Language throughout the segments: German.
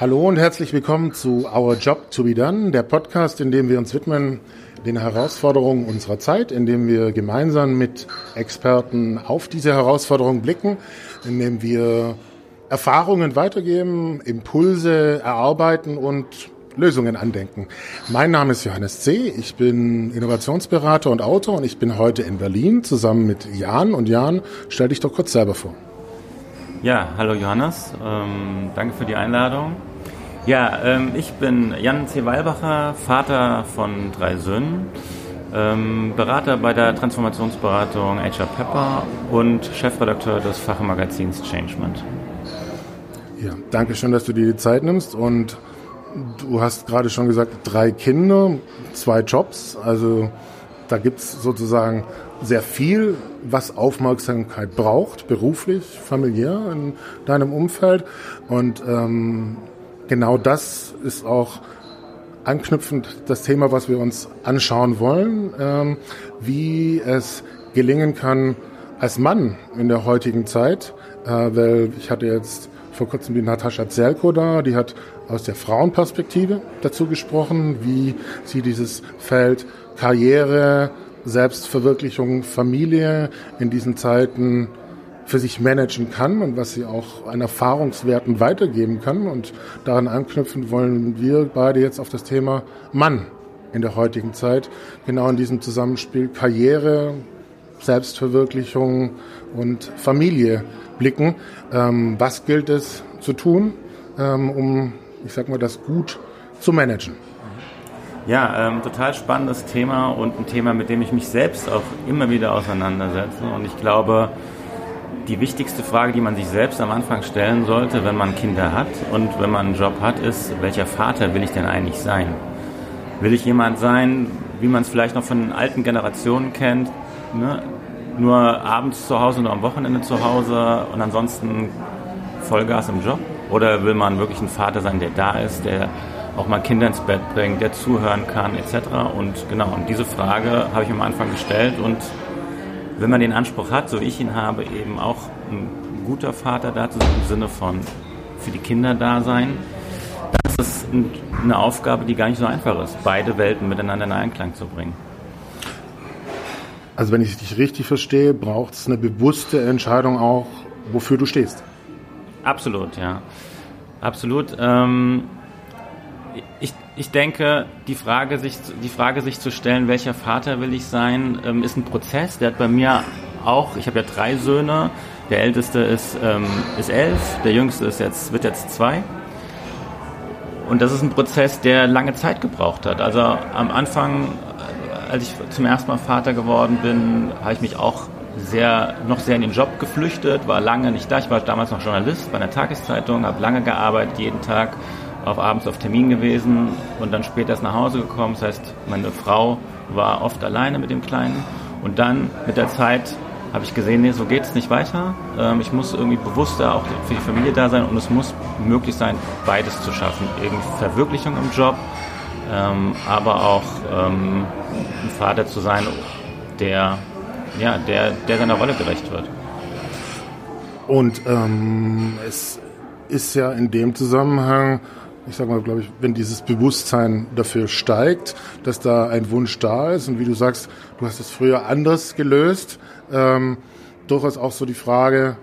Hallo und herzlich willkommen zu Our Job to be Done, der Podcast, in dem wir uns widmen den Herausforderungen unserer Zeit, in dem wir gemeinsam mit Experten auf diese Herausforderungen blicken, in dem wir Erfahrungen weitergeben, Impulse erarbeiten und Lösungen andenken. Mein Name ist Johannes C. Ich bin Innovationsberater und Autor und ich bin heute in Berlin zusammen mit Jan. Und Jan, stell dich doch kurz selber vor. Ja, hallo Johannes, ähm, danke für die Einladung. Ja, ähm, ich bin Jan C. Weilbacher, Vater von drei Söhnen, ähm, Berater bei der Transformationsberatung HR Pepper und Chefredakteur des Fachmagazins Changement. Ja, danke schön, dass du dir die Zeit nimmst und du hast gerade schon gesagt, drei Kinder, zwei Jobs, also da gibt es sozusagen sehr viel, was Aufmerksamkeit braucht, beruflich, familiär in deinem Umfeld. Und ähm, genau das ist auch anknüpfend das Thema, was wir uns anschauen wollen, ähm, wie es gelingen kann als Mann in der heutigen Zeit, äh, weil ich hatte jetzt vor kurzem die Natascha Zelko da, die hat aus der Frauenperspektive dazu gesprochen, wie sie dieses Feld Karriere, Selbstverwirklichung, Familie in diesen Zeiten für sich managen kann und was sie auch an Erfahrungswerten weitergeben kann. Und daran anknüpfen wollen wir beide jetzt auf das Thema Mann in der heutigen Zeit, genau in diesem Zusammenspiel Karriere, Selbstverwirklichung und Familie blicken. Ähm, was gilt es zu tun, ähm, um, ich sag mal, das gut zu managen? Ja, ähm, total spannendes Thema und ein Thema, mit dem ich mich selbst auch immer wieder auseinandersetze. Und ich glaube, die wichtigste Frage, die man sich selbst am Anfang stellen sollte, wenn man Kinder hat und wenn man einen Job hat, ist, welcher Vater will ich denn eigentlich sein? Will ich jemand sein, wie man es vielleicht noch von alten Generationen kennt, ne? nur abends zu Hause, nur am Wochenende zu Hause und ansonsten Vollgas im Job? Oder will man wirklich ein Vater sein, der da ist, der auch mal Kinder ins Bett bringt, der zuhören kann, etc. Und genau, und diese Frage habe ich am Anfang gestellt und wenn man den Anspruch hat, so wie ich ihn habe, eben auch ein guter Vater da zu sein, im Sinne von für die Kinder da sein, dann ist es eine Aufgabe, die gar nicht so einfach ist, beide Welten miteinander in Einklang zu bringen. Also wenn ich dich richtig verstehe, braucht es eine bewusste Entscheidung auch, wofür du stehst. Absolut, ja. Absolut. Ähm, ich, ich denke, die Frage, sich, die Frage sich zu stellen, welcher Vater will ich sein, ähm, ist ein Prozess. Der hat bei mir auch, ich habe ja drei Söhne. Der älteste ist, ähm, ist elf, der jüngste ist jetzt, wird jetzt zwei. Und das ist ein Prozess, der lange Zeit gebraucht hat. Also am Anfang als ich zum ersten Mal Vater geworden bin, habe ich mich auch sehr, noch sehr in den Job geflüchtet, war lange nicht da. Ich war damals noch Journalist bei einer Tageszeitung, habe lange gearbeitet, jeden Tag auf abends auf Termin gewesen und dann später ist nach Hause gekommen. Das heißt, meine Frau war oft alleine mit dem Kleinen. Und dann mit der Zeit habe ich gesehen, nee, so geht es nicht weiter. Ähm, ich muss irgendwie bewusster auch für die Familie da sein und es muss möglich sein, beides zu schaffen. Irgendwie Verwirklichung im Job, ähm, aber auch ähm, ein Vater zu sein, der, ja, der, der seiner Rolle gerecht wird. Und ähm, es ist ja in dem Zusammenhang, ich sag mal, glaube ich, wenn dieses Bewusstsein dafür steigt, dass da ein Wunsch da ist und wie du sagst, du hast es früher anders gelöst, ähm, durchaus auch so die Frage,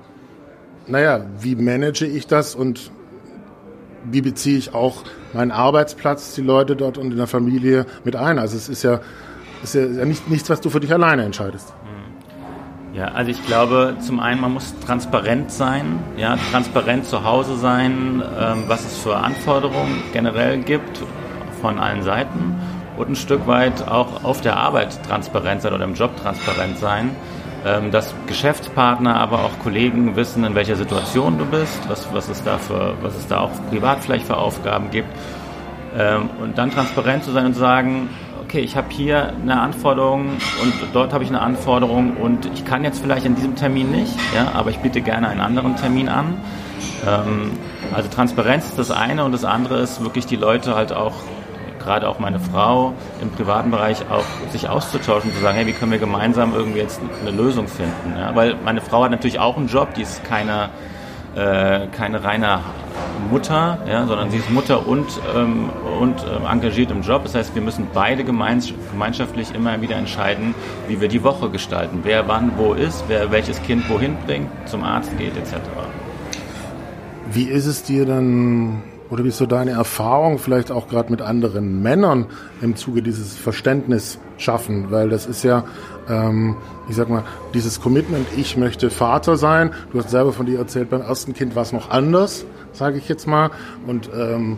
naja, wie manage ich das und wie beziehe ich auch meinen Arbeitsplatz, die Leute dort und in der Familie mit ein. Also es ist ja, ist ja nicht, nichts, was du für dich alleine entscheidest. Hm. Ja, also ich glaube, zum einen, man muss transparent sein, ja, transparent zu Hause sein, ähm, was es für Anforderungen generell gibt von allen Seiten und ein Stück weit auch auf der Arbeit transparent sein oder im Job transparent sein ähm, dass Geschäftspartner, aber auch Kollegen wissen, in welcher Situation du bist, was, was, es, da für, was es da auch privat vielleicht für Aufgaben gibt. Ähm, und dann transparent zu sein und zu sagen, okay, ich habe hier eine Anforderung und dort habe ich eine Anforderung und ich kann jetzt vielleicht in diesem Termin nicht, ja, aber ich biete gerne einen anderen Termin an. Ähm, also Transparenz ist das eine und das andere ist wirklich die Leute halt auch gerade auch meine Frau im privaten Bereich auch sich auszutauschen, zu sagen, hey, wie können wir gemeinsam irgendwie jetzt eine Lösung finden? Ja? Weil meine Frau hat natürlich auch einen Job, die ist keine, äh, keine reine Mutter, ja, sondern sie ist Mutter und, ähm, und äh, engagiert im Job. Das heißt, wir müssen beide gemeinschaftlich immer wieder entscheiden, wie wir die Woche gestalten. Wer wann wo ist, wer welches Kind wohin bringt, zum Arzt geht, etc. Wie ist es dir dann oder wie ist so deine Erfahrung vielleicht auch gerade mit anderen Männern im Zuge dieses Verständnis schaffen? Weil das ist ja, ähm, ich sag mal, dieses Commitment, ich möchte Vater sein. Du hast selber von dir erzählt, beim ersten Kind war es noch anders, sage ich jetzt mal. Und ähm,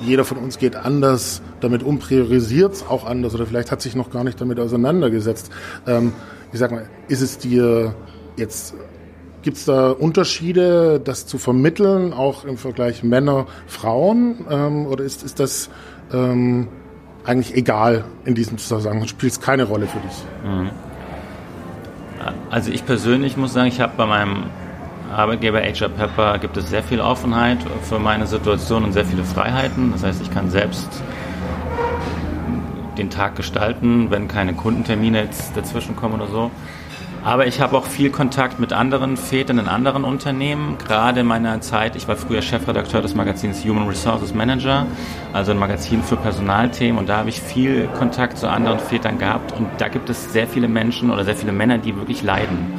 jeder von uns geht anders damit um, priorisiert es auch anders oder vielleicht hat sich noch gar nicht damit auseinandergesetzt. Ähm, ich sag mal, ist es dir jetzt Gibt es da Unterschiede, das zu vermitteln, auch im Vergleich Männer, Frauen? Ähm, oder ist, ist das ähm, eigentlich egal in diesem Zusammenhang? Spielt es keine Rolle für dich? Mhm. Also ich persönlich muss sagen, ich habe bei meinem Arbeitgeber HR Pepper gibt es sehr viel Offenheit für meine Situation und sehr viele Freiheiten. Das heißt, ich kann selbst den Tag gestalten, wenn keine Kundentermine jetzt dazwischen kommen oder so. Aber ich habe auch viel Kontakt mit anderen Vätern in anderen Unternehmen. Gerade in meiner Zeit, ich war früher Chefredakteur des Magazins Human Resources Manager, also ein Magazin für Personalthemen. Und da habe ich viel Kontakt zu anderen Vätern gehabt. Und da gibt es sehr viele Menschen oder sehr viele Männer, die wirklich leiden.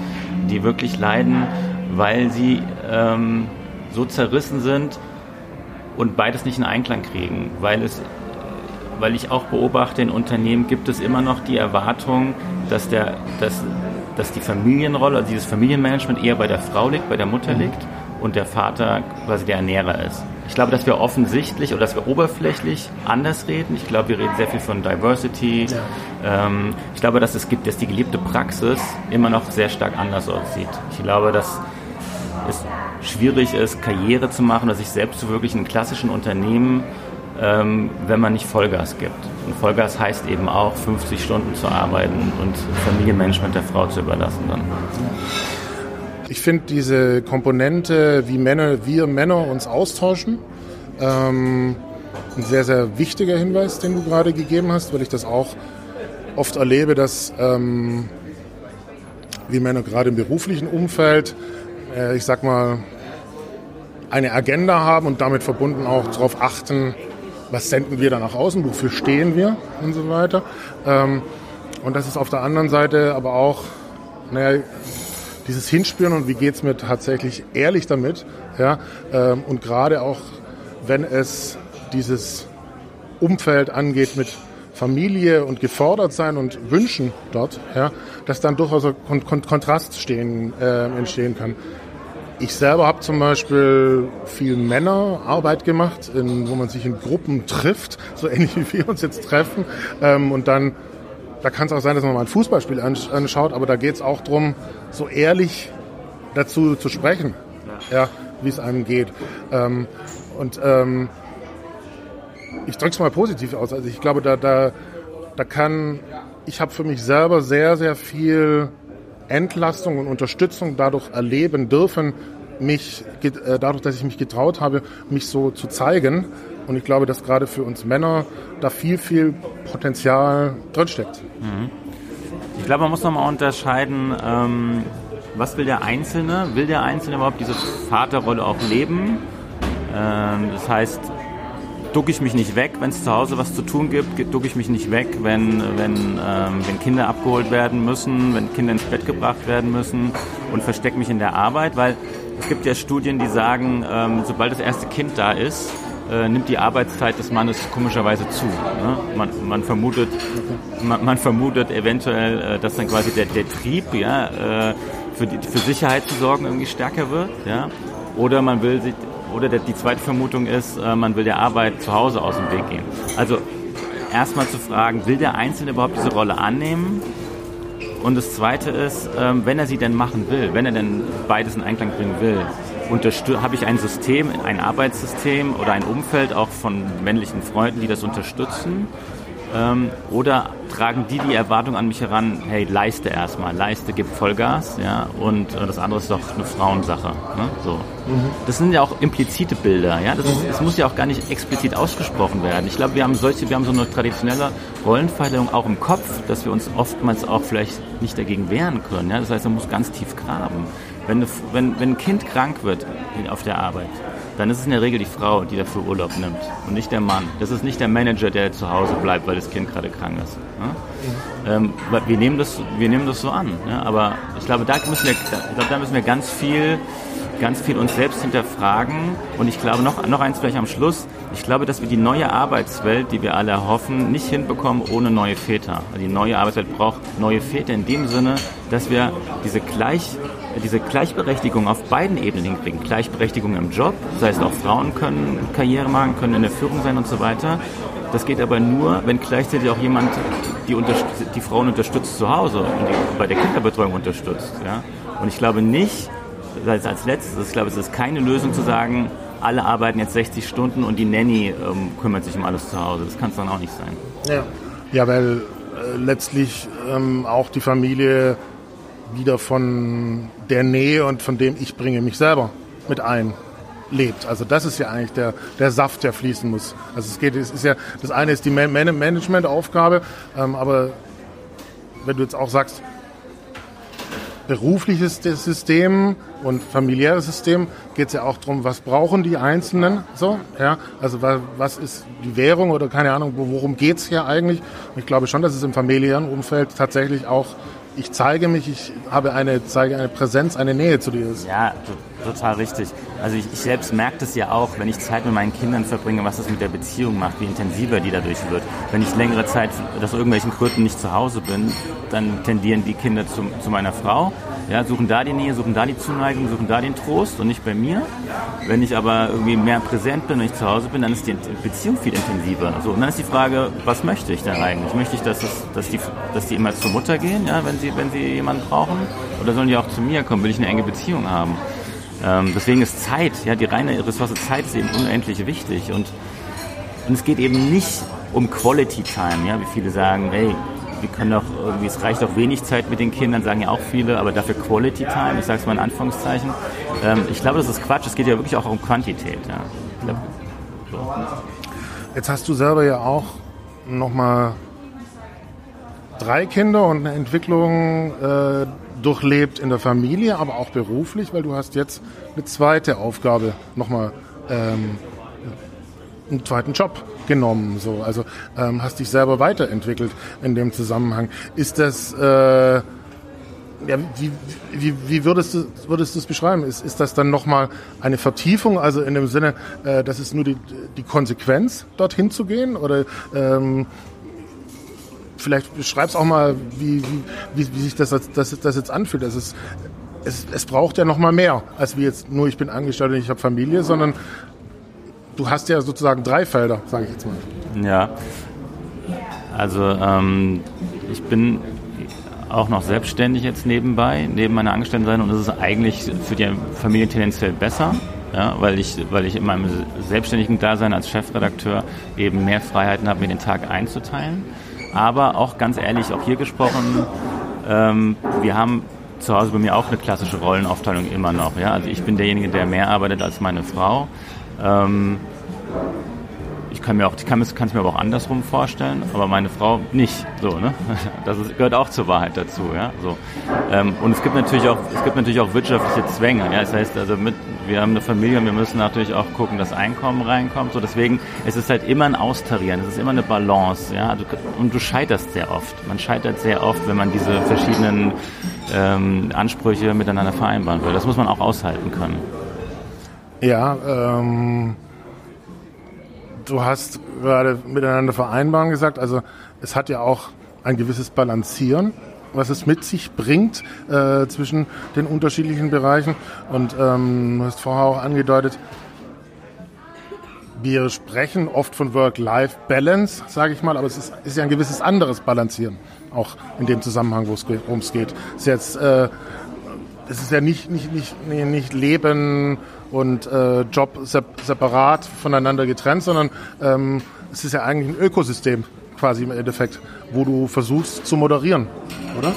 Die wirklich leiden, weil sie ähm, so zerrissen sind und beides nicht in Einklang kriegen. Weil es weil ich auch beobachte, in Unternehmen gibt es immer noch die Erwartung, dass, der, dass dass die Familienrolle, also dieses Familienmanagement eher bei der Frau liegt, bei der Mutter mhm. liegt und der Vater quasi der Ernährer ist. Ich glaube, dass wir offensichtlich oder dass wir oberflächlich anders reden. Ich glaube, wir reden sehr viel von Diversity. Ja. Ähm, ich glaube, dass es gibt, dass die gelebte Praxis immer noch sehr stark anders aussieht. Ich glaube, dass es schwierig ist, Karriere zu machen oder sich selbst zu wirklich in klassischen Unternehmen ähm, wenn man nicht Vollgas gibt. Und Vollgas heißt eben auch, 50 Stunden zu arbeiten und Familienmanagement der Frau zu überlassen dann. Ich finde diese Komponente, wie Männer, wir Männer uns austauschen, ähm, ein sehr, sehr wichtiger Hinweis, den du gerade gegeben hast, weil ich das auch oft erlebe, dass ähm, wir Männer gerade im beruflichen Umfeld, äh, ich sag mal, eine Agenda haben und damit verbunden auch darauf achten, was senden wir da nach außen, wofür stehen wir und so weiter. Ähm, und das ist auf der anderen Seite aber auch, naja, dieses Hinspüren und wie geht es mir tatsächlich ehrlich damit. Ja? Ähm, und gerade auch, wenn es dieses Umfeld angeht mit Familie und gefordert sein und Wünschen dort, ja, dass dann durchaus ein Kontrast stehen, äh, entstehen kann. Ich selber habe zum Beispiel viel Männerarbeit gemacht, in, wo man sich in Gruppen trifft, so ähnlich wie wir uns jetzt treffen. Ähm, und dann, da kann es auch sein, dass man mal ein Fußballspiel anschaut, aber da geht es auch darum, so ehrlich dazu zu sprechen, ja, ja wie es einem geht. Ähm, und ähm, ich drücke es mal positiv aus. Also ich glaube, da, da, da kann, ich habe für mich selber sehr, sehr viel Entlastung und Unterstützung dadurch erleben dürfen, mich, äh, dadurch, dass ich mich getraut habe, mich so zu zeigen. Und ich glaube, dass gerade für uns Männer da viel, viel Potenzial drinsteckt. Mhm. Ich glaube, man muss nochmal unterscheiden, ähm, was will der Einzelne? Will der Einzelne überhaupt diese Vaterrolle auch leben? Ähm, das heißt, ducke ich mich nicht weg, wenn es zu Hause was zu tun gibt, ducke ich mich nicht weg, wenn, wenn, ähm, wenn Kinder abgeholt werden müssen, wenn Kinder ins Bett gebracht werden müssen und verstecke mich in der Arbeit, weil es gibt ja Studien, die sagen, ähm, sobald das erste Kind da ist, äh, nimmt die Arbeitszeit des Mannes komischerweise zu. Ne? Man, man, vermutet, man, man, vermutet eventuell, äh, dass dann quasi der, der Trieb, ja, äh, für, die, für Sicherheit zu sorgen, irgendwie stärker wird. Ja? Oder man will sich oder der, die zweite Vermutung ist, äh, man will der Arbeit zu Hause aus dem Weg gehen. Also erstmal zu fragen, will der Einzelne überhaupt diese Rolle annehmen? Und das Zweite ist, ähm, wenn er sie denn machen will, wenn er denn beides in Einklang bringen will, habe ich ein System, ein Arbeitssystem oder ein Umfeld auch von männlichen Freunden, die das unterstützen? Ähm, oder tragen die die Erwartung an mich heran, hey, leiste erstmal, leiste, gib Vollgas, ja, und äh, das andere ist doch eine Frauensache, ne? so. Mhm. Das sind ja auch implizite Bilder, ja, das, ist, das, muss ja auch gar nicht explizit ausgesprochen werden. Ich glaube, wir haben solche, wir haben so eine traditionelle Rollenverteilung auch im Kopf, dass wir uns oftmals auch vielleicht nicht dagegen wehren können, ja, das heißt, man muss ganz tief graben. Wenn, wenn, wenn ein Kind krank wird auf der Arbeit, dann ist es in der Regel die Frau, die dafür Urlaub nimmt und nicht der Mann. Das ist nicht der Manager, der zu Hause bleibt, weil das Kind gerade krank ist. Ja? Mhm. Ähm, wir, nehmen das, wir nehmen das so an. Ja? Aber ich glaube, da müssen wir, ich glaube, da müssen wir ganz viel ganz viel uns selbst hinterfragen. Und ich glaube, noch, noch eins vielleicht am Schluss, ich glaube, dass wir die neue Arbeitswelt, die wir alle erhoffen, nicht hinbekommen ohne neue Väter. Also die neue Arbeitswelt braucht neue Väter in dem Sinne, dass wir diese, Gleich, diese Gleichberechtigung auf beiden Ebenen hinkriegen. Gleichberechtigung im Job, das heißt auch Frauen können Karriere machen, können in der Führung sein und so weiter. Das geht aber nur, wenn gleichzeitig auch jemand die, die Frauen unterstützt zu Hause und bei der Kinderbetreuung unterstützt. Ja? Und ich glaube nicht, als, als letztes, ich glaube, es ist keine Lösung zu sagen, alle arbeiten jetzt 60 Stunden und die Nanny ähm, kümmert sich um alles zu Hause. Das kann es dann auch nicht sein. Ja, ja weil äh, letztlich ähm, auch die Familie wieder von der Nähe und von dem ich bringe mich selber mit ein lebt. Also das ist ja eigentlich der, der Saft, der fließen muss. Also es geht, es ist ja, das eine ist die Man Managementaufgabe, ähm, aber wenn du jetzt auch sagst, berufliches System und familiäres System geht es ja auch darum, was brauchen die Einzelnen so, ja, also was ist die Währung oder keine Ahnung, worum geht es hier eigentlich? Und ich glaube schon, dass es im familiären Umfeld tatsächlich auch ich zeige mich, ich habe eine, zeige eine Präsenz, eine Nähe zu dir ist. Ja, total richtig. Also ich, ich selbst merke das ja auch, wenn ich Zeit mit meinen Kindern verbringe, was das mit der Beziehung macht, wie intensiver die dadurch wird. Wenn ich längere Zeit aus irgendwelchen Gründen nicht zu Hause bin, dann tendieren die Kinder zu, zu meiner Frau ja, suchen da die Nähe, suchen da die Zuneigung, suchen da den Trost und nicht bei mir. Wenn ich aber irgendwie mehr präsent bin, wenn ich zu Hause bin, dann ist die Beziehung viel intensiver. So, und dann ist die Frage, was möchte ich denn eigentlich? Möchte ich, dass, es, dass, die, dass die immer zur Mutter gehen, ja, wenn, sie, wenn sie jemanden brauchen? Oder sollen die auch zu mir kommen? Will ich eine enge Beziehung haben? Ähm, deswegen ist Zeit, ja, die reine Ressource Zeit ist eben unendlich wichtig. Und, und es geht eben nicht um Quality Time, ja, wie viele sagen, hey, wir können doch irgendwie, es reicht doch wenig Zeit mit den Kindern, sagen ja auch viele, aber dafür Quality Time, ich sage es mal in Anführungszeichen. Ähm, ich glaube, das ist Quatsch, es geht ja wirklich auch um Quantität. Ja. Glaub, so. Jetzt hast du selber ja auch nochmal drei Kinder und eine Entwicklung äh, durchlebt in der Familie, aber auch beruflich, weil du hast jetzt eine zweite Aufgabe nochmal ähm, einen zweiten Job genommen. So. Also ähm, hast dich selber weiterentwickelt in dem Zusammenhang. Ist das, äh, ja, wie, wie, wie würdest du würdest du es beschreiben? Ist, ist das dann nochmal eine Vertiefung, also in dem Sinne, äh, das ist nur die, die Konsequenz, dorthin zu gehen? Oder ähm, vielleicht beschreib's auch mal, wie, wie, wie sich das, das, das jetzt anfühlt. Das ist, es, es braucht ja noch mal mehr, als wie jetzt nur ich bin angestellt und ich habe Familie, sondern du hast ja sozusagen drei Felder, sage ich jetzt mal. Ja, also ähm, ich bin auch noch selbstständig jetzt nebenbei, neben meiner Angestelltensein und das ist eigentlich für die Familie tendenziell besser, ja, weil, ich, weil ich in meinem selbstständigen Dasein als Chefredakteur eben mehr Freiheiten habe, mir den Tag einzuteilen. Aber auch ganz ehrlich, auch hier gesprochen, ähm, wir haben zu Hause bei mir auch eine klassische Rollenaufteilung immer noch. Ja? Also ich bin derjenige, der mehr arbeitet als meine Frau. Ähm, ich kann mir auch, ich kann es mir aber auch andersrum vorstellen, aber meine Frau nicht. So, ne? Das ist, gehört auch zur Wahrheit dazu, ja. So. Ähm, und es gibt natürlich auch, es gibt natürlich auch wirtschaftliche Zwänge. Ja, das heißt, also mit, wir haben eine Familie und wir müssen natürlich auch gucken, dass Einkommen reinkommt. So, deswegen, es ist halt immer ein Austarieren, es ist immer eine Balance, ja. Und du scheiterst sehr oft. Man scheitert sehr oft, wenn man diese verschiedenen ähm, Ansprüche miteinander vereinbaren will. Das muss man auch aushalten können. Ja, ähm, du hast gerade miteinander vereinbaren gesagt, also es hat ja auch ein gewisses Balancieren, was es mit sich bringt äh, zwischen den unterschiedlichen Bereichen. Und ähm, du hast vorher auch angedeutet, wir sprechen oft von Work-Life-Balance, sage ich mal, aber es ist, ist, ja ein gewisses anderes Balancieren, auch in dem Zusammenhang, worum es geht. Es ist jetzt, äh, es ist ja nicht, nicht, nicht, nicht Leben und äh, Job separat voneinander getrennt, sondern ähm, es ist ja eigentlich ein Ökosystem quasi im Endeffekt, wo du versuchst zu moderieren, oder?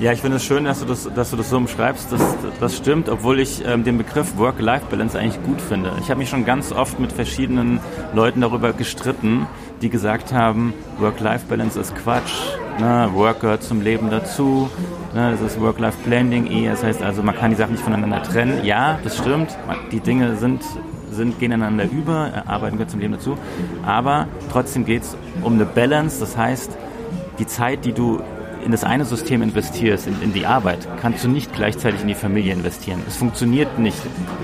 Ja, ich finde es schön, dass du das, dass du das so umschreibst. Das, das stimmt, obwohl ich ähm, den Begriff Work-Life-Balance eigentlich gut finde. Ich habe mich schon ganz oft mit verschiedenen Leuten darüber gestritten, die gesagt haben, Work-Life-Balance ist Quatsch ne, Work gehört zum Leben dazu, ne, das ist Work-Life-Blending, eh, das heißt also, man kann die Sachen nicht voneinander trennen. Ja, das stimmt, die Dinge sind, sind gehen einander über, äh, arbeiten gehört zum Leben dazu, aber trotzdem geht es um eine Balance, das heißt, die Zeit, die du in das eine System investierst, in, in, die Arbeit, kannst du nicht gleichzeitig in die Familie investieren. Es funktioniert nicht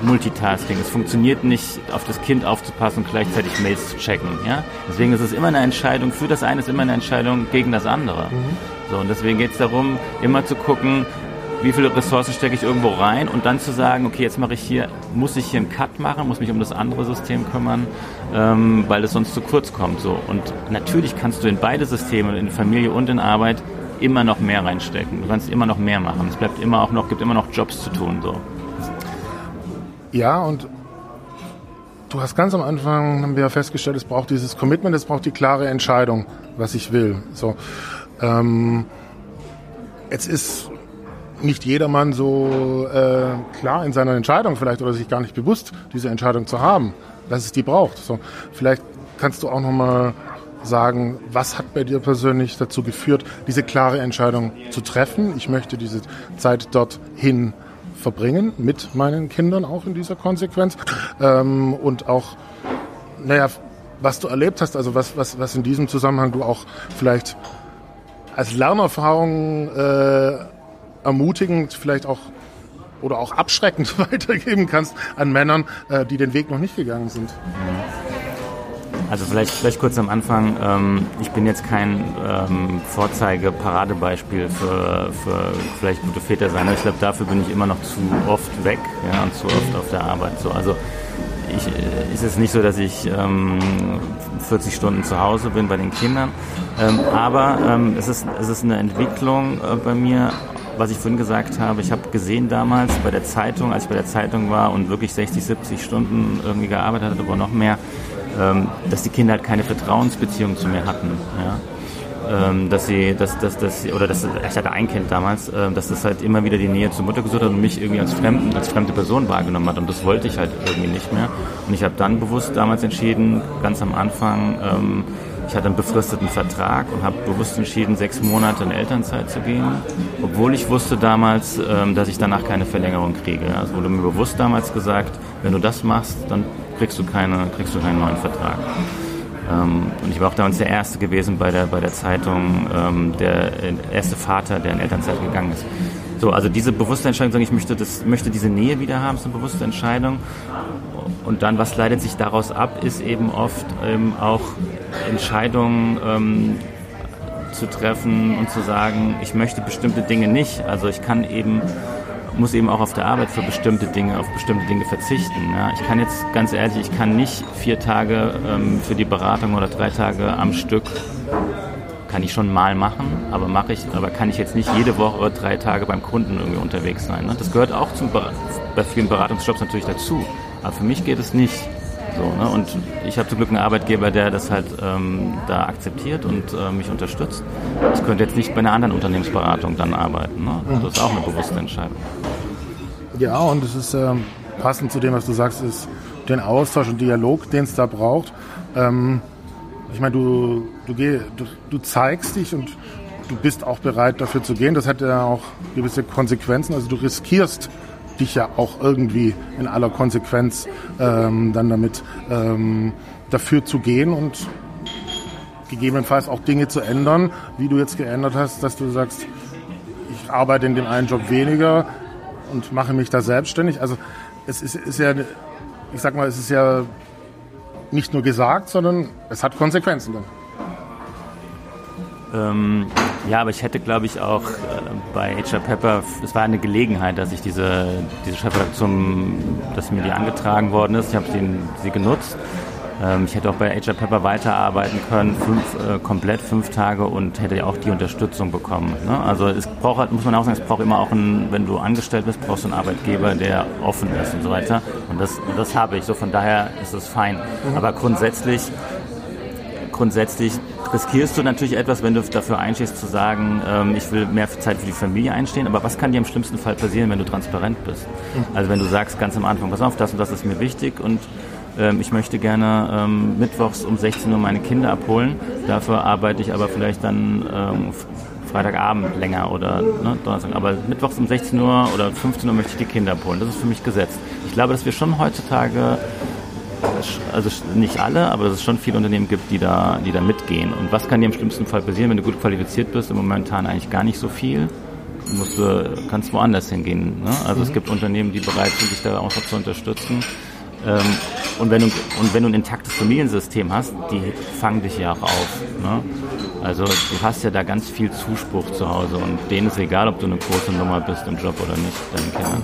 Multitasking, es funktioniert nicht auf das Kind aufzupassen und gleichzeitig Mails zu checken. Ja? Deswegen ist es immer eine Entscheidung, für das eine ist immer eine Entscheidung gegen das andere. Mhm. So, und deswegen geht es darum, immer zu gucken, wie viele Ressourcen stecke ich irgendwo rein und dann zu sagen, okay, jetzt mache ich hier, muss ich hier einen Cut machen, muss mich um das andere System kümmern, ähm, weil es sonst zu kurz kommt. So. Und natürlich kannst du in beide Systeme, in Familie und in Arbeit, immer noch mehr reinstecken. Du kannst immer noch mehr machen. Es bleibt immer auch noch, gibt immer noch Jobs zu tun. So. Ja, und du hast ganz am Anfang, haben wir festgestellt, es braucht dieses Commitment, es braucht die klare Entscheidung, was ich will. So, ähm, jetzt ist nicht jedermann so äh, klar in seiner Entscheidung vielleicht oder sich gar nicht bewusst, diese Entscheidung zu haben, dass es die braucht. So, vielleicht kannst du auch noch mal sagen, was hat bei dir persönlich dazu geführt, diese klare Entscheidung zu treffen? Ich möchte diese Zeit dorthin verbringen, mit meinen Kindern auch in dieser Konsequenz. Ähm, und auch, naja, was du erlebt hast, also was, was, was in diesem Zusammenhang du auch vielleicht als Lernerfahrung äh, ermutigend, vielleicht auch oder auch abschreckend weitergeben kannst an Männern, äh, die den Weg noch nicht gegangen sind. Also vielleicht, vielleicht kurz am Anfang, ähm, ich bin jetzt kein ähm, Vorzeige-Paradebeispiel für, für vielleicht gute Väter sein. Ich glaube, dafür bin ich immer noch zu oft weg ja, und zu oft auf der Arbeit. So, also ich, äh, ist es nicht so, dass ich ähm, 40 Stunden zu Hause bin bei den Kindern, ähm, aber ähm, es, ist, es ist eine Entwicklung äh, bei mir, was ich vorhin gesagt habe. Ich habe gesehen damals bei der Zeitung, als ich bei der Zeitung war und wirklich 60, 70 Stunden irgendwie gearbeitet hatte, aber noch mehr, dass die Kinder halt keine Vertrauensbeziehung zu mir hatten. Ja? Ähm, dass sie, dass, dass, dass, oder dass, ich hatte ein Kind damals, äh, dass das halt immer wieder die Nähe zur Mutter gesucht hat und mich irgendwie als, Fremden, als fremde Person wahrgenommen hat und das wollte ich halt irgendwie nicht mehr. Und ich habe dann bewusst damals entschieden, ganz am Anfang, ähm, ich hatte einen befristeten Vertrag und habe bewusst entschieden, sechs Monate in Elternzeit zu gehen, obwohl ich wusste damals, ähm, dass ich danach keine Verlängerung kriege. Also wurde mir bewusst damals gesagt, wenn du das machst, dann kriegst du, keine, kriegst du keinen neuen Vertrag. Ähm, und ich war auch damals der Erste gewesen bei der, bei der Zeitung, ähm, der erste Vater, der in Elternzeit gegangen ist. So, also diese bewusste Entscheidung, sagen, ich möchte, das, möchte diese Nähe wieder haben, ist eine bewusste Entscheidung. Und dann, was leitet sich daraus ab, ist eben oft ähm, auch Entscheidungen ähm, zu treffen und zu sagen, ich möchte bestimmte Dinge nicht. Also ich kann eben muss eben auch auf der Arbeit für bestimmte Dinge, auf bestimmte Dinge verzichten. Ja. Ich kann jetzt ganz ehrlich, ich kann nicht vier Tage ähm, für die Beratung oder drei Tage am Stück kann ich schon mal machen, aber mache ich, aber kann ich jetzt nicht jede Woche oder drei Tage beim Kunden irgendwie unterwegs sein. Ne? Das gehört auch zum, bei vielen Beratungsjobs natürlich dazu. Aber für mich geht es nicht. So, ne? Und ich habe zum Glück einen Arbeitgeber, der das halt ähm, da akzeptiert und äh, mich unterstützt. Ich könnte jetzt nicht bei einer anderen Unternehmensberatung dann arbeiten. Ne? Das ist auch eine bewusste Entscheidung. Ja, und es ist ähm, passend zu dem, was du sagst, ist den Austausch und Dialog, den es da braucht. Ähm, ich meine, du, du, geh, du, du zeigst dich und du bist auch bereit dafür zu gehen. Das hat ja auch gewisse Konsequenzen. Also du riskierst dich ja auch irgendwie in aller Konsequenz ähm, dann damit ähm, dafür zu gehen und gegebenenfalls auch Dinge zu ändern, wie du jetzt geändert hast, dass du sagst, ich arbeite in dem einen Job weniger und mache mich da selbstständig. Also es ist, ist ja, ich sag mal, es ist ja nicht nur gesagt, sondern es hat Konsequenzen dann. Ähm, ja, aber ich hätte, glaube ich, auch äh, bei HR Pepper, es war eine Gelegenheit, dass ich diese, diese Chefredaktion, dass mir die angetragen worden ist. Ich habe sie, genutzt. Ähm, ich hätte auch bei HR Pepper weiterarbeiten können, fünf, äh, komplett fünf Tage und hätte auch die Unterstützung bekommen. Ne? Also es braucht halt, muss man auch sagen, es braucht immer auch einen, wenn du angestellt bist, brauchst du einen Arbeitgeber, der offen ist und so weiter. Und das, das habe ich. So von daher ist es fein. Mhm. Aber grundsätzlich grundsätzlich riskierst du natürlich etwas, wenn du dafür einstehst, zu sagen, ähm, ich will mehr Zeit für die Familie einstehen. Aber was kann dir im schlimmsten Fall passieren, wenn du transparent bist? Mhm. Also wenn du sagst ganz am Anfang, pass auf, das und das ist mir wichtig und ähm, ich möchte gerne ähm, mittwochs um 16 Uhr meine Kinder abholen. Dafür arbeite ich aber vielleicht dann ähm, Freitagabend länger oder ne, Donnerstag. Aber mittwochs um 16 Uhr oder 15 Uhr möchte ich die Kinder abholen. Das ist für mich gesetzt. Ich glaube, dass wir schon heutzutage also nicht alle, aber dass es schon viele Unternehmen gibt, die da, die da mitgehen. Und was kann dir im schlimmsten Fall passieren, wenn du gut qualifiziert bist? Im Momentan eigentlich gar nicht so viel. Du musst, kannst woanders hingehen. Ne? Also mhm. es gibt Unternehmen, die bereit sind, dich da auch zu unterstützen. Ähm, und, wenn du, und wenn du ein intaktes Familiensystem hast, die fangen dich ja auch auf. Ne? Also du hast ja da ganz viel Zuspruch zu Hause und denen ist egal, ob du eine große Nummer bist im Job oder nicht, deinen Kindern.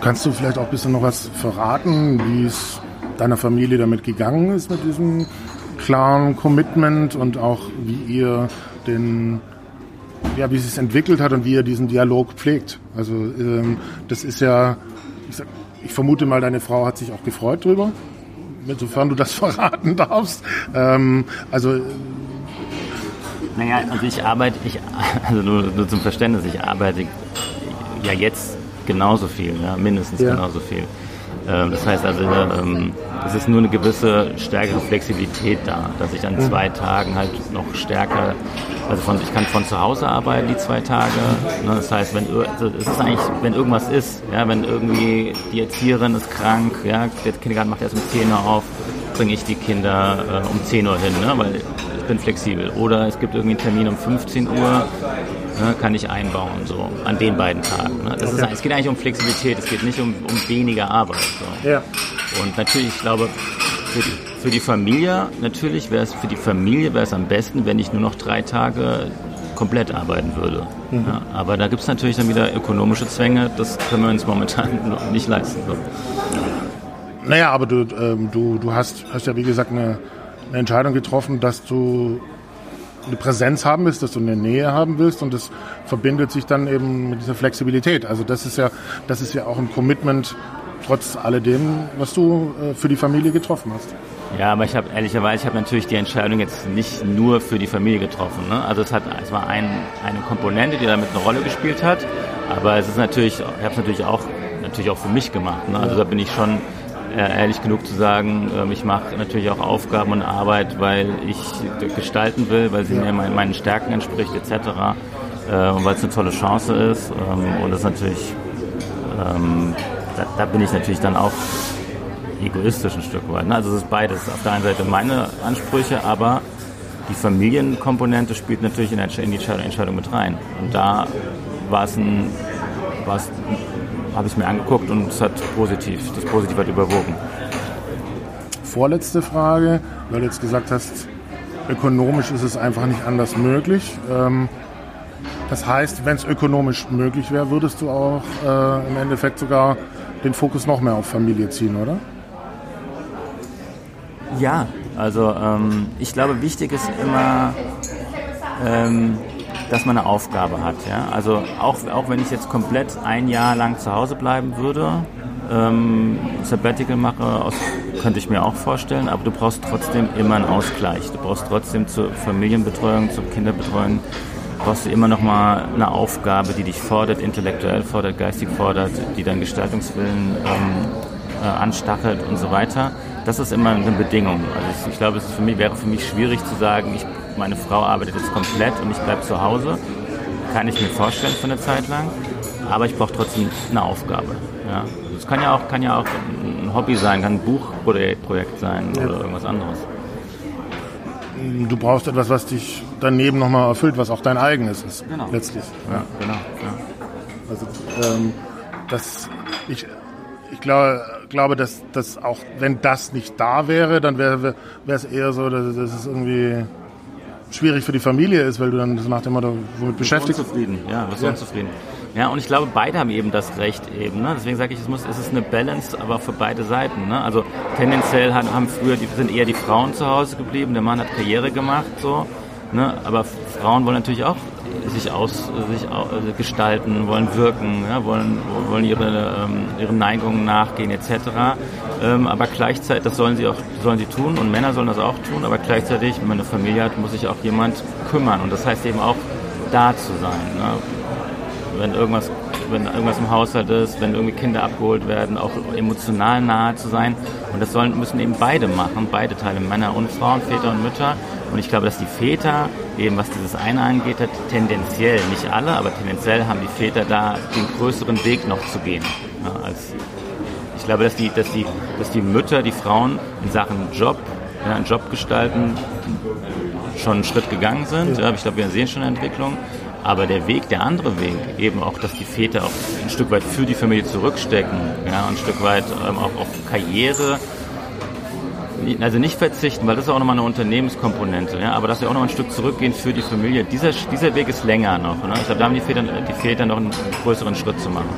Kannst du vielleicht auch ein bisschen noch was verraten, wie es deiner Familie damit gegangen ist mit diesem klaren Commitment und auch wie ihr den ja, wie es sich entwickelt hat und wie ihr diesen Dialog pflegt. Also ähm, das ist ja, ich, sag, ich, vermute mal, deine Frau hat sich auch gefreut drüber, insofern du das verraten darfst. Ähm, also naja, also ich arbeite, ich, also nur, nur zum Verständnis, ich arbeite ja jetzt genauso viel, ja, mindestens ja. genauso viel. Ähm, das heißt also, ähm, es ist nur eine gewisse stärkere Flexibilität da, dass ich an mhm. zwei Tagen halt noch stärker, also von, ich kann von zu Hause arbeiten die zwei Tage. Ne, das heißt, wenn also es ist eigentlich, wenn irgendwas ist, ja, wenn irgendwie die Erzieherin ist krank, ja, der Kindergarten macht erst um 10 Uhr auf, bringe ich die Kinder äh, um 10 Uhr hin, ne, weil ich bin flexibel. Oder es gibt irgendwie einen Termin um 15 Uhr, ne, kann ich einbauen, so an den beiden Tagen. Ne? Das okay. ist, es geht eigentlich um Flexibilität, es geht nicht um, um weniger Arbeit. So. Ja. Und natürlich, ich glaube, für die, für die Familie, natürlich wäre es für die Familie wäre es am besten, wenn ich nur noch drei Tage komplett arbeiten würde. Mhm. Ja, aber da gibt es natürlich dann wieder ökonomische Zwänge, das können wir uns momentan noch nicht leisten. So. Naja, aber du, ähm, du, du hast, hast ja wie gesagt eine, eine Entscheidung getroffen, dass du eine Präsenz haben willst, dass du eine Nähe haben willst und das verbindet sich dann eben mit dieser Flexibilität. Also das ist ja, das ist ja auch ein Commitment trotz alledem, was du äh, für die Familie getroffen hast. Ja, aber ich habe ehrlicherweise, ich habe natürlich die Entscheidung jetzt nicht nur für die Familie getroffen. Ne? Also es hat, es war ein, eine Komponente, die damit eine Rolle gespielt hat. Aber es ist natürlich, ich habe es natürlich auch, natürlich auch für mich gemacht. Ne? Also da bin ich schon ehrlich genug zu sagen, ähm, ich mache natürlich auch Aufgaben und Arbeit, weil ich gestalten will, weil sie mir meinen Stärken entspricht etc. Äh, und weil es eine tolle Chance ist. Ähm, und das ist natürlich, ähm, da, da bin ich natürlich dann auch egoistisch ein Stück weit. Ne? Also es ist beides. Auf der einen Seite meine Ansprüche, aber die Familienkomponente spielt natürlich in die Entscheidung mit rein. Und da war es ein, war es habe ich mir angeguckt und es hat positiv, das Positiv hat überwogen. Vorletzte Frage, weil du jetzt gesagt hast, ökonomisch ist es einfach nicht anders möglich. Ähm, das heißt, wenn es ökonomisch möglich wäre, würdest du auch äh, im Endeffekt sogar den Fokus noch mehr auf Familie ziehen, oder? Ja, also ähm, ich glaube, wichtig ist immer, ähm, dass man eine Aufgabe hat. Ja? Also auch, auch wenn ich jetzt komplett ein Jahr lang zu Hause bleiben würde, ähm, Sabbatical mache, aus, könnte ich mir auch vorstellen, aber du brauchst trotzdem immer einen Ausgleich. Du brauchst trotzdem zur Familienbetreuung, zur Kinderbetreuung, brauchst du immer noch mal eine Aufgabe, die dich fordert, intellektuell fordert, geistig fordert, die deinen Gestaltungswillen ähm, äh, anstachelt und so weiter. Das ist immer eine Bedingung. Also ich, ich glaube, es für mich, wäre für mich schwierig zu sagen, ich meine Frau arbeitet jetzt komplett und ich bleibe zu Hause. Kann ich mir vorstellen für eine Zeit lang. Aber ich brauche trotzdem eine Aufgabe. Ja? Es kann ja auch, kann ja auch ein Hobby sein, kann ein Buchprojekt sein oder irgendwas anderes. Du brauchst etwas, was dich daneben nochmal erfüllt, was auch dein eigenes ist. Genau. Letztlich. Ja, genau. Ja. Also, ähm, das, ich, ich glaube, glaube dass, dass auch wenn das nicht da wäre, dann wäre es eher so, dass, dass es irgendwie schwierig für die Familie ist, weil du dann nach dem Motto womit beschäftigt bist. Unzufrieden, ja, bist ja. unzufrieden. Ja, und ich glaube, beide haben eben das Recht eben. Ne? Deswegen sage ich, es, muss, es ist eine Balance, aber für beide Seiten. Ne? Also tendenziell haben früher, die, sind eher die Frauen zu Hause geblieben, der Mann hat Karriere gemacht, so. Ne? Aber Frauen wollen natürlich auch sich aus sich äh, gestalten, wollen wirken, ja, wollen, wollen ihre, ähm, ihren Neigungen nachgehen etc. Ähm, aber gleichzeitig, das sollen sie auch sollen sie tun und Männer sollen das auch tun, aber gleichzeitig, wenn man eine Familie hat, muss sich auch jemand kümmern und das heißt eben auch da zu sein. Ne? Wenn irgendwas wenn irgendwas im Haushalt ist, wenn irgendwie Kinder abgeholt werden, auch emotional nahe zu sein. Und das sollen, müssen eben beide machen, beide Teile, Männer und Frauen, Väter und Mütter. Und ich glaube, dass die Väter, eben was dieses eine angeht, tendenziell, nicht alle, aber tendenziell haben die Väter da den größeren Weg noch zu gehen. Ja, als ich glaube, dass die, dass, die, dass die Mütter, die Frauen in Sachen Job, ja, Job gestalten, schon einen Schritt gegangen sind. Ja. ich glaube, wir sehen schon eine Entwicklung. Aber der Weg, der andere Weg, eben auch, dass die Väter auch ein Stück weit für die Familie zurückstecken, ja, ein Stück weit ähm, auch auf Karriere, also nicht verzichten, weil das ist auch nochmal eine Unternehmenskomponente, ja, aber dass wir auch noch ein Stück zurückgehen für die Familie. Dieser, dieser Weg ist länger noch. Ne? Ich glaube, da haben die Väter, die Väter noch einen größeren Schritt zu machen.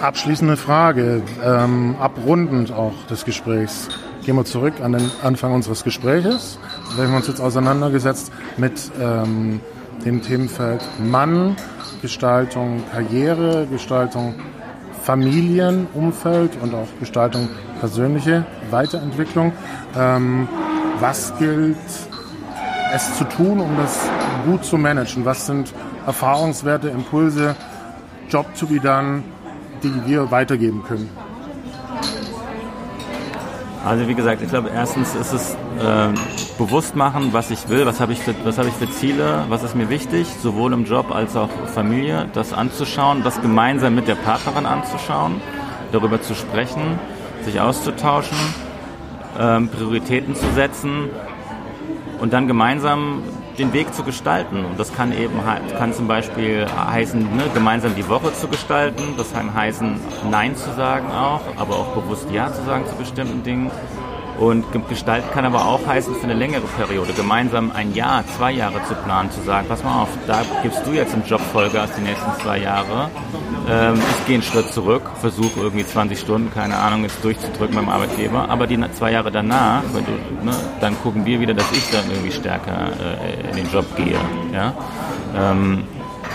Abschließende Frage, ähm, abrundend auch des Gesprächs. Gehen wir zurück an den Anfang unseres Gespräches. Wir haben uns jetzt auseinandergesetzt mit ähm, dem Themenfeld Mann, Gestaltung Karriere, Gestaltung Familienumfeld und auch Gestaltung persönliche Weiterentwicklung. Ähm, was gilt es zu tun, um das gut zu managen? Was sind Erfahrungswerte, Impulse, Job to be done, die wir weitergeben können? Also wie gesagt, ich glaube erstens ist es äh, bewusst machen, was ich will, was habe ich, für, was hab ich für Ziele, was ist mir wichtig, sowohl im Job als auch Familie, das anzuschauen, das gemeinsam mit der Partnerin anzuschauen, darüber zu sprechen, sich auszutauschen, ähm, Prioritäten zu setzen und dann gemeinsam den Weg zu gestalten. Und das kann eben kann zum Beispiel heißen, ne, gemeinsam die Woche zu gestalten. Das kann heißen, Nein zu sagen auch, aber auch bewusst Ja zu sagen zu bestimmten Dingen. Und gestalten kann aber auch heißen, für eine längere Periode gemeinsam ein Jahr, zwei Jahre zu planen, zu sagen, pass mal auf, da gibst du jetzt im Job Vollgas die nächsten zwei Jahre. Ähm, ich gehe einen Schritt zurück, versuche irgendwie 20 Stunden, keine Ahnung, jetzt durchzudrücken beim Arbeitgeber. Aber die zwei Jahre danach, du, ne, dann gucken wir wieder, dass ich dann irgendwie stärker äh, in den Job gehe. Ja? Ähm,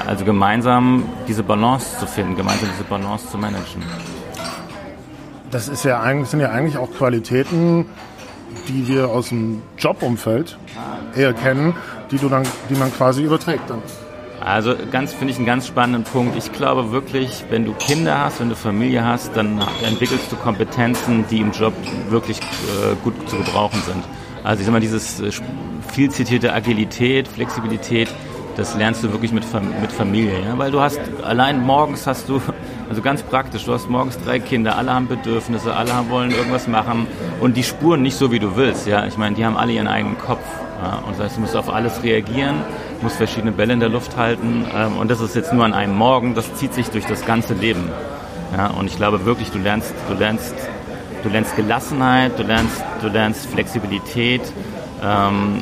also gemeinsam diese Balance zu finden, gemeinsam diese Balance zu managen das ist ja eigentlich, sind ja eigentlich auch Qualitäten, die wir aus dem Jobumfeld eher kennen, die du dann, die man quasi überträgt dann. Also ganz finde ich einen ganz spannenden Punkt. Ich glaube wirklich, wenn du Kinder hast, wenn du Familie hast, dann entwickelst du Kompetenzen, die im Job wirklich äh, gut zu gebrauchen sind. Also ich sag mal, dieses äh, viel zitierte Agilität, Flexibilität, das lernst du wirklich mit, mit Familie. Ja? Weil du hast, allein morgens hast du, also ganz praktisch, du hast morgens drei Kinder, alle haben Bedürfnisse, alle wollen irgendwas machen und die spuren nicht so, wie du willst. Ja? Ich meine, die haben alle ihren eigenen Kopf. Ja? Und das heißt, du musst auf alles reagieren, musst verschiedene Bälle in der Luft halten ähm, und das ist jetzt nur an einem Morgen, das zieht sich durch das ganze Leben. Ja? Und ich glaube wirklich, du lernst, du lernst, du lernst Gelassenheit, du lernst, du lernst Flexibilität, ähm,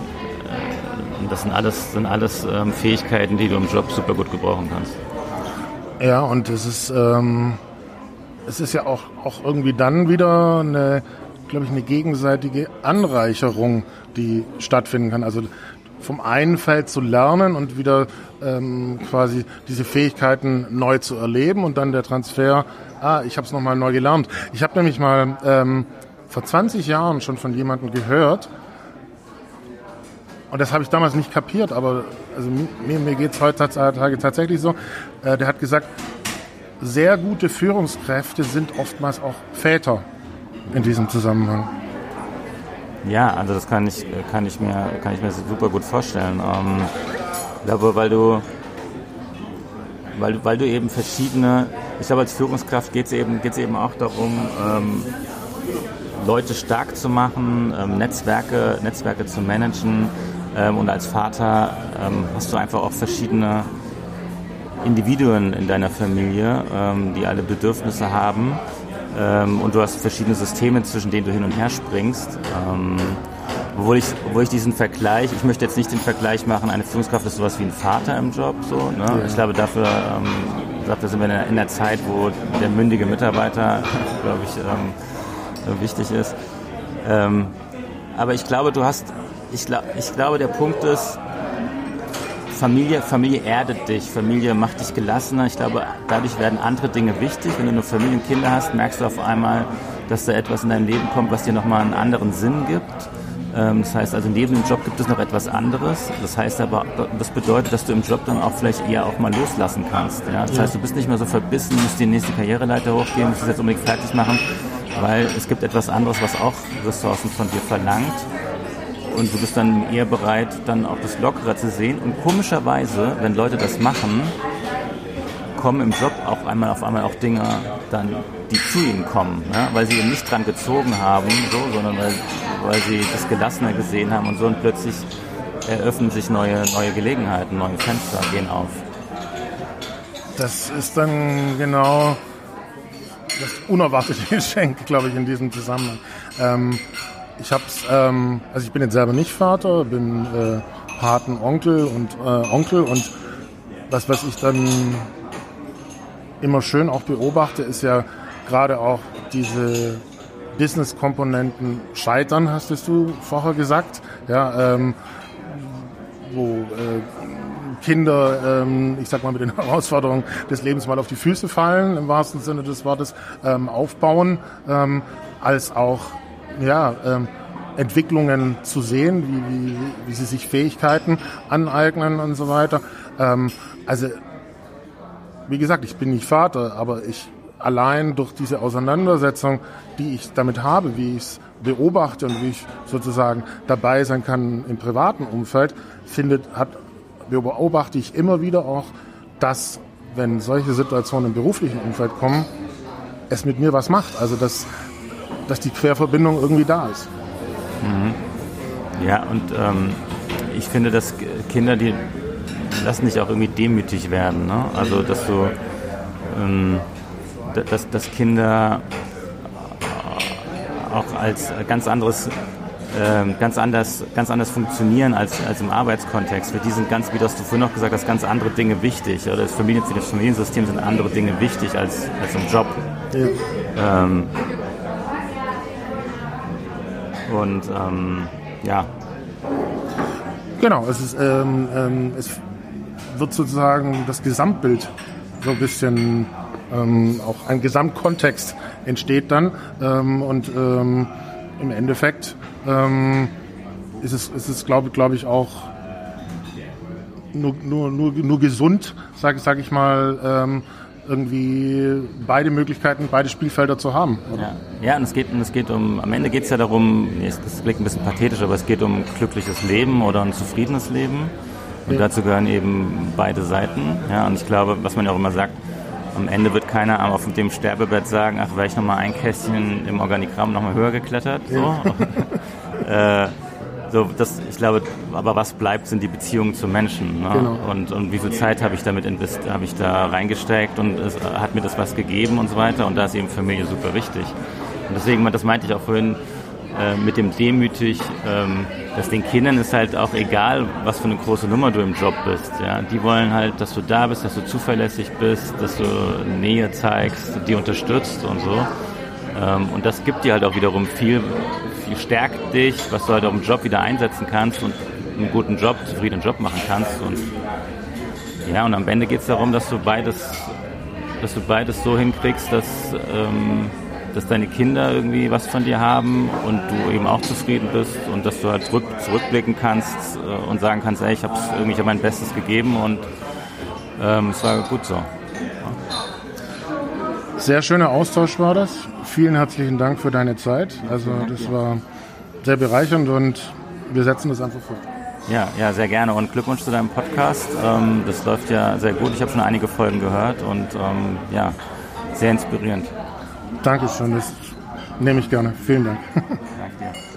und das sind alles, sind alles ähm, Fähigkeiten, die du im Job super gut gebrauchen kannst. Ja, und es ist, ähm, es ist ja auch, auch irgendwie dann wieder eine, glaube ich, eine gegenseitige Anreicherung, die stattfinden kann. Also vom einen Feld zu lernen und wieder ähm, quasi diese Fähigkeiten neu zu erleben und dann der Transfer, ah, ich habe es nochmal neu gelernt. Ich habe nämlich mal ähm, vor 20 Jahren schon von jemandem gehört, und das habe ich damals nicht kapiert, aber also mir, mir geht es heutzutage tatsächlich so. Äh, der hat gesagt, sehr gute Führungskräfte sind oftmals auch Väter in diesem Zusammenhang. Ja, also das kann ich, kann ich, mir, kann ich mir super gut vorstellen. Ähm, ich glaube, weil du, weil, weil du eben verschiedene, ich glaube, als Führungskraft geht es eben, geht's eben auch darum, ähm, Leute stark zu machen, ähm, Netzwerke, Netzwerke zu managen, ähm, und als Vater ähm, hast du einfach auch verschiedene Individuen in deiner Familie, ähm, die alle Bedürfnisse haben. Ähm, und du hast verschiedene Systeme, zwischen denen du hin und her springst. Ähm, obwohl ich, obwohl ich diesen Vergleich, ich möchte jetzt nicht den Vergleich machen, eine Führungskraft ist sowas wie ein Vater im Job. So, ne? Ja. Ich glaube, dafür, ähm, dafür sind wir in der, in der, Zeit, wo der mündige Mitarbeiter, glaube ich, wichtig ist. Aber ich glaube, du hast ich, ich glaube, der Punkt ist, Familie, Familie erdet dich, Familie macht dich gelassener. Ich glaube, dadurch werden andere Dinge wichtig. Wenn du nur Familienkinder hast, merkst du auf einmal, dass da etwas in dein Leben kommt, was dir nochmal einen anderen Sinn gibt. Ähm, das heißt also, neben dem Job gibt es noch etwas anderes. Das heißt aber, das bedeutet, dass du im Job dann auch vielleicht eher auch mal loslassen kannst. Ja? Das ja. heißt, du bist nicht mehr so verbissen, musst die nächste Karriereleiter hochgehen, musst es jetzt unbedingt fertig machen, weil es gibt etwas anderes, was auch Ressourcen von dir verlangt. Und du bist dann eher bereit, dann auch das Lockere zu sehen. Und komischerweise, wenn Leute das machen, kommen im Job auch einmal auf einmal auch Dinge dann, die zu ihnen kommen, ja? weil sie eben nicht dran gezogen haben, so, sondern weil, weil sie das gelassener gesehen haben und so und plötzlich eröffnen sich neue, neue Gelegenheiten, neue Fenster gehen auf. Das ist dann genau das unerwartete Geschenk, glaube ich, in diesem Zusammenhang. Ähm, ich hab's, ähm, also ich bin jetzt selber nicht Vater, bin äh, Patenonkel und äh, Onkel und was, was ich dann immer schön auch beobachte, ist ja gerade auch diese Business-Komponenten scheitern, hast du vorher gesagt, ja, ähm, wo äh, Kinder, ähm, ich sag mal, mit den Herausforderungen des Lebens mal auf die Füße fallen, im wahrsten Sinne des Wortes, ähm, aufbauen, ähm, als auch ja, ähm, Entwicklungen zu sehen, wie, wie, wie sie sich Fähigkeiten aneignen und so weiter. Ähm, also wie gesagt, ich bin nicht Vater, aber ich allein durch diese Auseinandersetzung, die ich damit habe, wie ich es beobachte und wie ich sozusagen dabei sein kann im privaten Umfeld, findet, hat, beobachte ich immer wieder auch, dass, wenn solche Situationen im beruflichen Umfeld kommen, es mit mir was macht. Also, dass, dass die Querverbindung irgendwie da ist. Mhm. Ja, und ähm, ich finde, dass Kinder, die lassen dich auch irgendwie demütig werden. Ne? Also, dass du, ähm, dass, dass Kinder auch als ganz anderes äh, ganz anders, ganz anders funktionieren als, als im Arbeitskontext. Für die sind ganz, wie das du vorhin noch gesagt hast, ganz andere Dinge wichtig. Oder das Familien, das Familiensystem sind andere Dinge wichtig als, als im Job. Ja. Ähm, und ähm, ja. Genau, es ist, ähm, ähm es wird sozusagen das Gesamtbild so ein bisschen, ähm, auch ein Gesamtkontext entsteht dann. Ähm, und ähm, im Endeffekt ähm, ist es, ist es glaube glaub ich, auch nur, nur, nur, nur gesund, sage sag ich mal, ähm, irgendwie beide Möglichkeiten, beide Spielfelder zu haben. Ja. ja, und es geht, und es geht um, am Ende geht es ja darum, das klingt ein bisschen pathetisch, aber es geht um glückliches Leben oder ein zufriedenes Leben. Und ja. dazu gehören eben beide Seiten. Ja, und ich glaube, was man ja auch immer sagt, am Ende wird keiner auf dem Sterbebett sagen, ach, wäre ich nochmal ein Kästchen im Organigramm nochmal höher geklettert. So. Ja. äh, so, das, ich glaube, aber was bleibt, sind die Beziehungen zu Menschen. Ne? Genau. Und, und wie viel Zeit habe ich damit habe ich da reingesteckt und es hat mir das was gegeben und so weiter. Und da ist eben Familie super wichtig. Und deswegen, das meinte ich auch vorhin, äh, mit dem demütig, ähm, dass den Kindern ist halt auch egal, was für eine große Nummer du im Job bist. Ja? Die wollen halt, dass du da bist, dass du zuverlässig bist, dass du Nähe zeigst, die unterstützt und so. Ähm, und das gibt dir halt auch wiederum viel, stärkt dich, was du halt auch im Job wieder einsetzen kannst und einen guten Job, zufriedenen Job machen kannst. Und ja, und am Ende geht es darum, dass du beides, dass du beides so hinkriegst, dass ähm, dass deine Kinder irgendwie was von dir haben und du eben auch zufrieden bist und dass du halt zurück, zurückblicken kannst äh, und sagen kannst, ey, ich habe irgendwie hab mein Bestes gegeben und ähm, es war gut so. Sehr schöner Austausch war das. Vielen herzlichen Dank für deine Zeit. Also das war sehr bereichernd und wir setzen das einfach fort. Ja, ja, sehr gerne und Glückwunsch zu deinem Podcast. Ähm, das läuft ja sehr gut. Ich habe schon einige Folgen gehört und ähm, ja, sehr inspirierend. Dankeschön, das nehme ich gerne. Vielen Dank. Danke dir.